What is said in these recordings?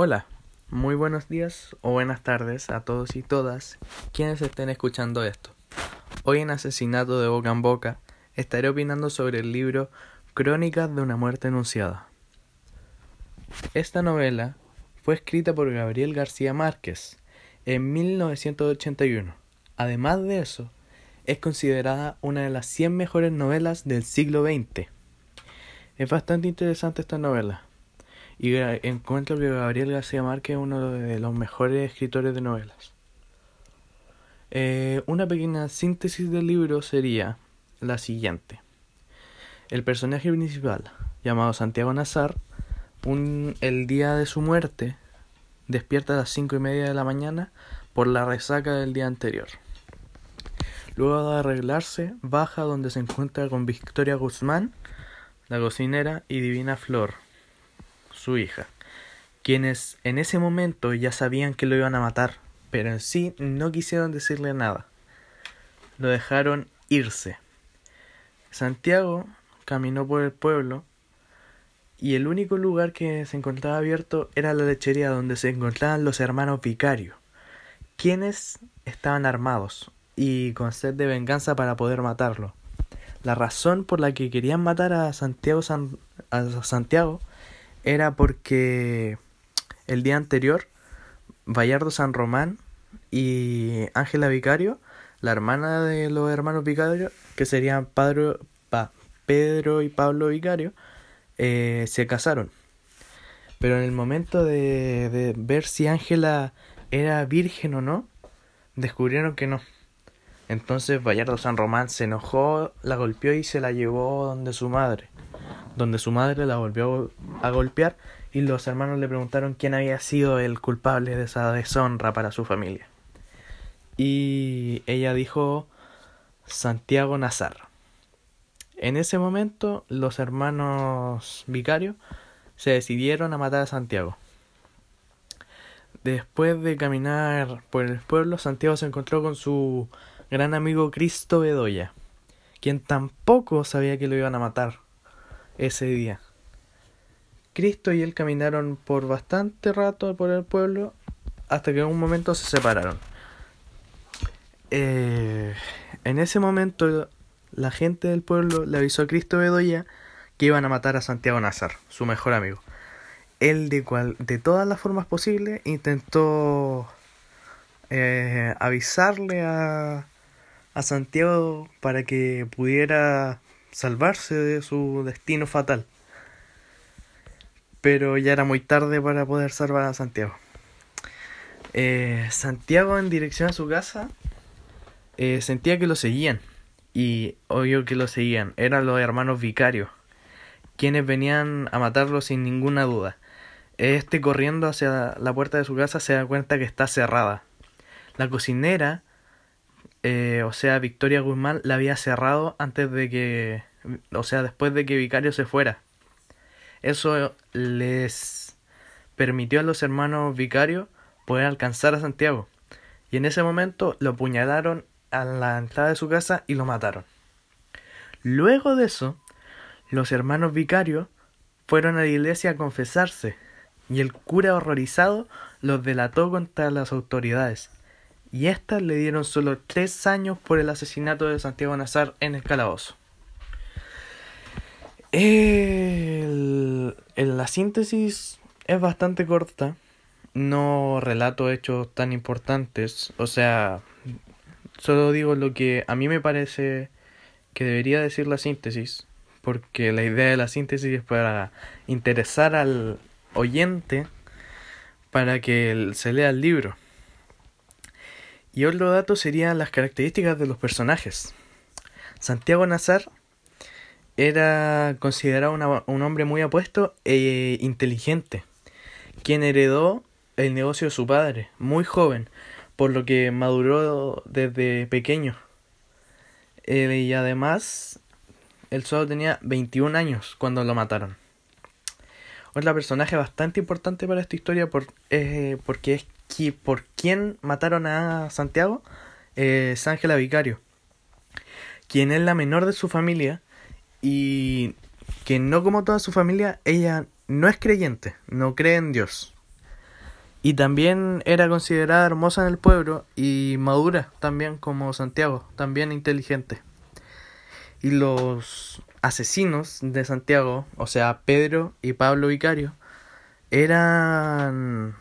Hola, muy buenos días o buenas tardes a todos y todas quienes estén escuchando esto. Hoy en Asesinato de Boca en Boca estaré opinando sobre el libro Crónicas de una muerte anunciada. Esta novela fue escrita por Gabriel García Márquez en 1981. Además de eso, es considerada una de las 100 mejores novelas del siglo XX. Es bastante interesante esta novela y encuentro que Gabriel García Márquez es uno de los mejores escritores de novelas. Eh, una pequeña síntesis del libro sería la siguiente. El personaje principal, llamado Santiago Nazar, un, el día de su muerte, despierta a las cinco y media de la mañana por la resaca del día anterior. Luego de arreglarse, baja donde se encuentra con Victoria Guzmán, la cocinera, y Divina Flor, su hija, quienes en ese momento ya sabían que lo iban a matar, pero en sí no quisieron decirle nada. Lo dejaron irse. Santiago caminó por el pueblo y el único lugar que se encontraba abierto era la lechería donde se encontraban los hermanos vicarios, quienes estaban armados y con sed de venganza para poder matarlo. La razón por la que querían matar a Santiago, a Santiago era porque el día anterior Bayardo San Román y Ángela Vicario, la hermana de los hermanos Vicario, que serían Padre, Pedro y Pablo Vicario, eh, se casaron. Pero en el momento de, de ver si Ángela era virgen o no, descubrieron que no. Entonces Bayardo San Román se enojó, la golpeó y se la llevó donde su madre donde su madre la volvió a golpear y los hermanos le preguntaron quién había sido el culpable de esa deshonra para su familia. Y ella dijo Santiago Nazar. En ese momento los hermanos vicarios se decidieron a matar a Santiago. Después de caminar por el pueblo, Santiago se encontró con su gran amigo Cristo Bedoya, quien tampoco sabía que lo iban a matar ese día. Cristo y él caminaron por bastante rato por el pueblo hasta que en un momento se separaron. Eh, en ese momento la gente del pueblo le avisó a Cristo Bedoya que iban a matar a Santiago Nazar, su mejor amigo. Él de, cual, de todas las formas posibles intentó eh, avisarle a, a Santiago para que pudiera salvarse de su destino fatal. Pero ya era muy tarde para poder salvar a Santiago. Eh, Santiago en dirección a su casa eh, sentía que lo seguían. Y obvio que lo seguían. Eran los hermanos vicarios. Quienes venían a matarlo sin ninguna duda. Este corriendo hacia la puerta de su casa se da cuenta que está cerrada. La cocinera eh, o sea, Victoria Guzmán la había cerrado antes de que, o sea, después de que Vicario se fuera. Eso les permitió a los hermanos Vicario poder alcanzar a Santiago. Y en ese momento lo apuñalaron a la entrada de su casa y lo mataron. Luego de eso, los hermanos Vicario fueron a la iglesia a confesarse y el cura horrorizado los delató contra las autoridades y éstas le dieron solo tres años por el asesinato de Santiago Nazar en el calabozo. la síntesis es bastante corta, no relato hechos tan importantes, o sea, solo digo lo que a mí me parece que debería decir la síntesis, porque la idea de la síntesis es para interesar al oyente para que se lea el libro. Y otro dato serían las características de los personajes. Santiago Nazar era considerado un hombre muy apuesto e inteligente, quien heredó el negocio de su padre, muy joven, por lo que maduró desde pequeño. Eh, y además, él solo tenía 21 años cuando lo mataron. Otro personaje bastante importante para esta historia por, eh, porque es por quién mataron a Santiago es Ángela Vicario, quien es la menor de su familia y que no como toda su familia, ella no es creyente, no cree en Dios. Y también era considerada hermosa en el pueblo y madura también como Santiago, también inteligente. Y los asesinos de Santiago, o sea, Pedro y Pablo Vicario, eran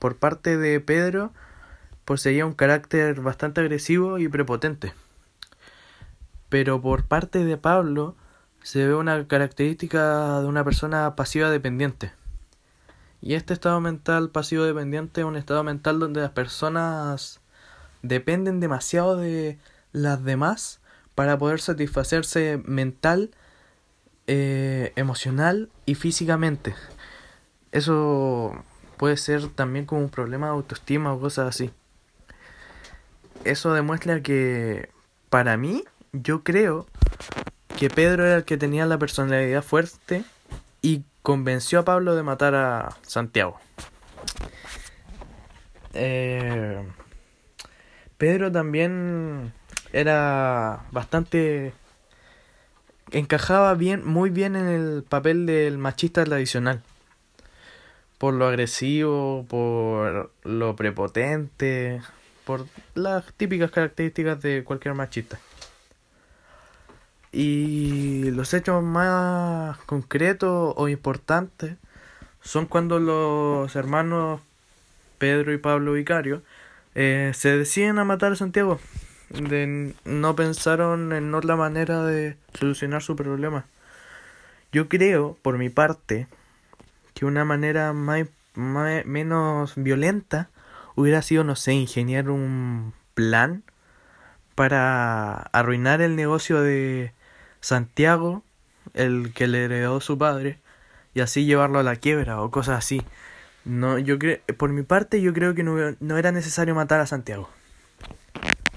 por parte de Pedro poseía un carácter bastante agresivo y prepotente. Pero por parte de Pablo se ve una característica de una persona pasiva dependiente. Y este estado mental pasivo dependiente es un estado mental donde las personas dependen demasiado de las demás para poder satisfacerse mental, eh, emocional y físicamente. Eso puede ser también como un problema de autoestima o cosas así. Eso demuestra que para mí yo creo que Pedro era el que tenía la personalidad fuerte y convenció a Pablo de matar a Santiago. Eh, Pedro también era bastante encajaba bien muy bien en el papel del machista tradicional por lo agresivo por lo prepotente por las típicas características de cualquier machista y los hechos más concretos o importantes son cuando los hermanos Pedro y Pablo Vicario eh, se deciden a matar a Santiago. De, no pensaron en otra manera de solucionar su problema. Yo creo, por mi parte, que una manera más, menos violenta hubiera sido, no sé, ingeniar un plan para arruinar el negocio de Santiago, el que le heredó su padre, y así llevarlo a la quiebra o cosas así. No, yo por mi parte, yo creo que no, no era necesario matar a Santiago.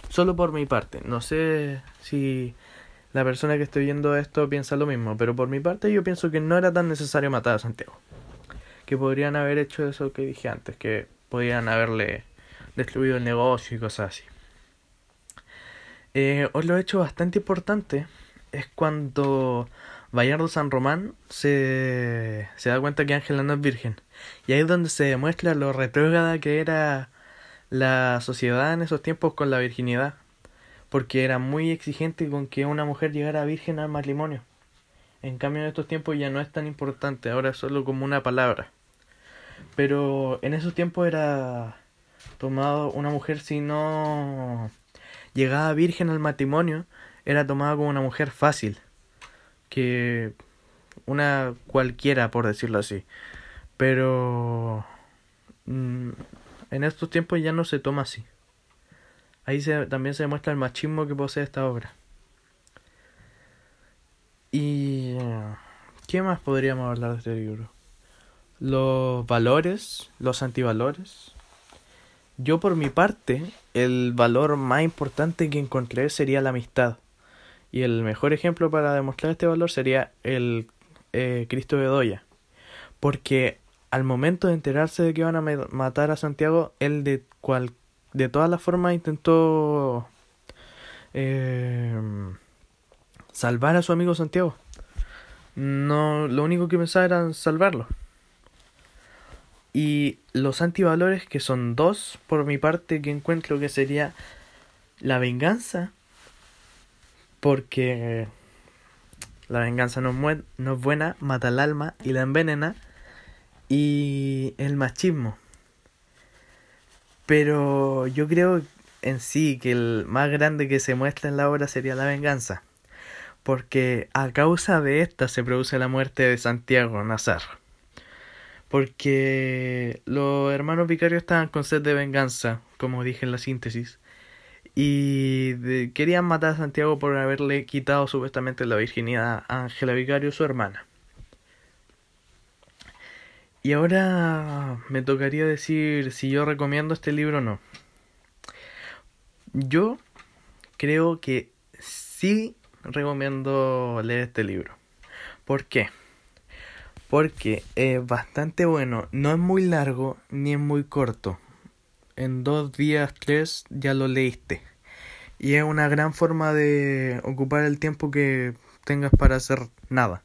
Solo por mi parte. No sé si la persona que estoy viendo esto piensa lo mismo, pero por mi parte yo pienso que no era tan necesario matar a Santiago. Que podrían haber hecho eso que dije antes, que podrían haberle destruido el negocio y cosas así. Eh, he hecho bastante importante es cuando Bayardo San Román se, se da cuenta que Ángela no es virgen. Y ahí es donde se demuestra lo retrógrada que era la sociedad en esos tiempos con la virginidad. Porque era muy exigente con que una mujer llegara virgen al matrimonio. En cambio en estos tiempos ya no es tan importante, ahora es solo como una palabra. Pero en esos tiempos era tomado una mujer si no llegaba virgen al matrimonio, era tomada como una mujer fácil, que una cualquiera, por decirlo así. Pero mm, en estos tiempos ya no se toma así. Ahí se, también se demuestra el machismo que posee esta obra. ¿Y qué más podríamos hablar de este libro? Los valores, los antivalores. Yo por mi parte, el valor más importante que encontré sería la amistad. Y el mejor ejemplo para demostrar este valor sería el eh, Cristo Bedoya. Porque al momento de enterarse de que iban a matar a Santiago, él de, cual, de todas las formas intentó eh, salvar a su amigo Santiago. No, lo único que pensaba era salvarlo. Y los antivalores, que son dos por mi parte, que encuentro que sería la venganza porque la venganza no es, no es buena, mata el alma y la envenena. Y el machismo. Pero yo creo en sí que el más grande que se muestra en la obra sería la venganza. Porque a causa de esta se produce la muerte de Santiago Nazar. Porque los hermanos vicarios estaban con sed de venganza, como dije en la síntesis y querían matar a Santiago por haberle quitado supuestamente la virginidad a Ángela Vicario, su hermana. Y ahora me tocaría decir si yo recomiendo este libro o no. Yo creo que sí recomiendo leer este libro. ¿Por qué? Porque es bastante bueno, no es muy largo ni es muy corto en dos días, tres, ya lo leíste. Y es una gran forma de ocupar el tiempo que tengas para hacer nada.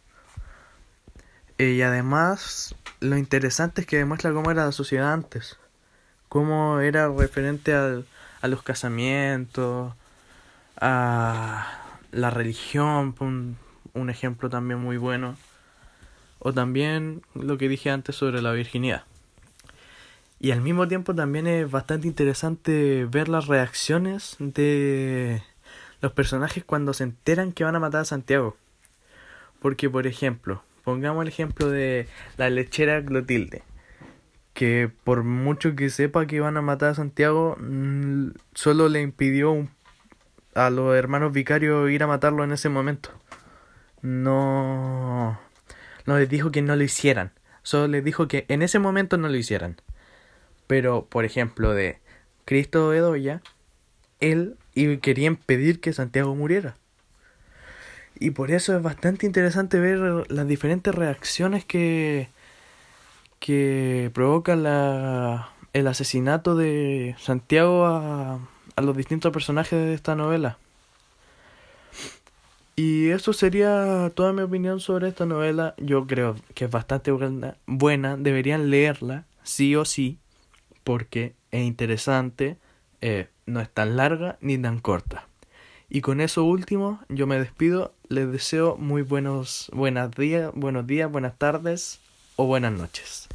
Eh, y además, lo interesante es que demuestra cómo era la sociedad antes. cómo era referente al, a los casamientos, a la religión, un, un ejemplo también muy bueno, o también lo que dije antes sobre la virginidad. Y al mismo tiempo también es bastante interesante ver las reacciones de los personajes cuando se enteran que van a matar a Santiago. Porque, por ejemplo, pongamos el ejemplo de la lechera Clotilde, que por mucho que sepa que van a matar a Santiago, mm, solo le impidió a los hermanos vicarios ir a matarlo en ese momento. No, no les dijo que no lo hicieran, solo les dijo que en ese momento no lo hicieran. Pero, por ejemplo, de Cristo Bedoya, él quería impedir que Santiago muriera. Y por eso es bastante interesante ver las diferentes reacciones que, que provoca la, el asesinato de Santiago a, a los distintos personajes de esta novela. Y eso sería toda mi opinión sobre esta novela. Yo creo que es bastante buena. Deberían leerla, sí o sí porque es interesante, eh, no es tan larga ni tan corta. Y con eso último, yo me despido, les deseo muy buenos, buenos días, buenos días, buenas tardes o buenas noches.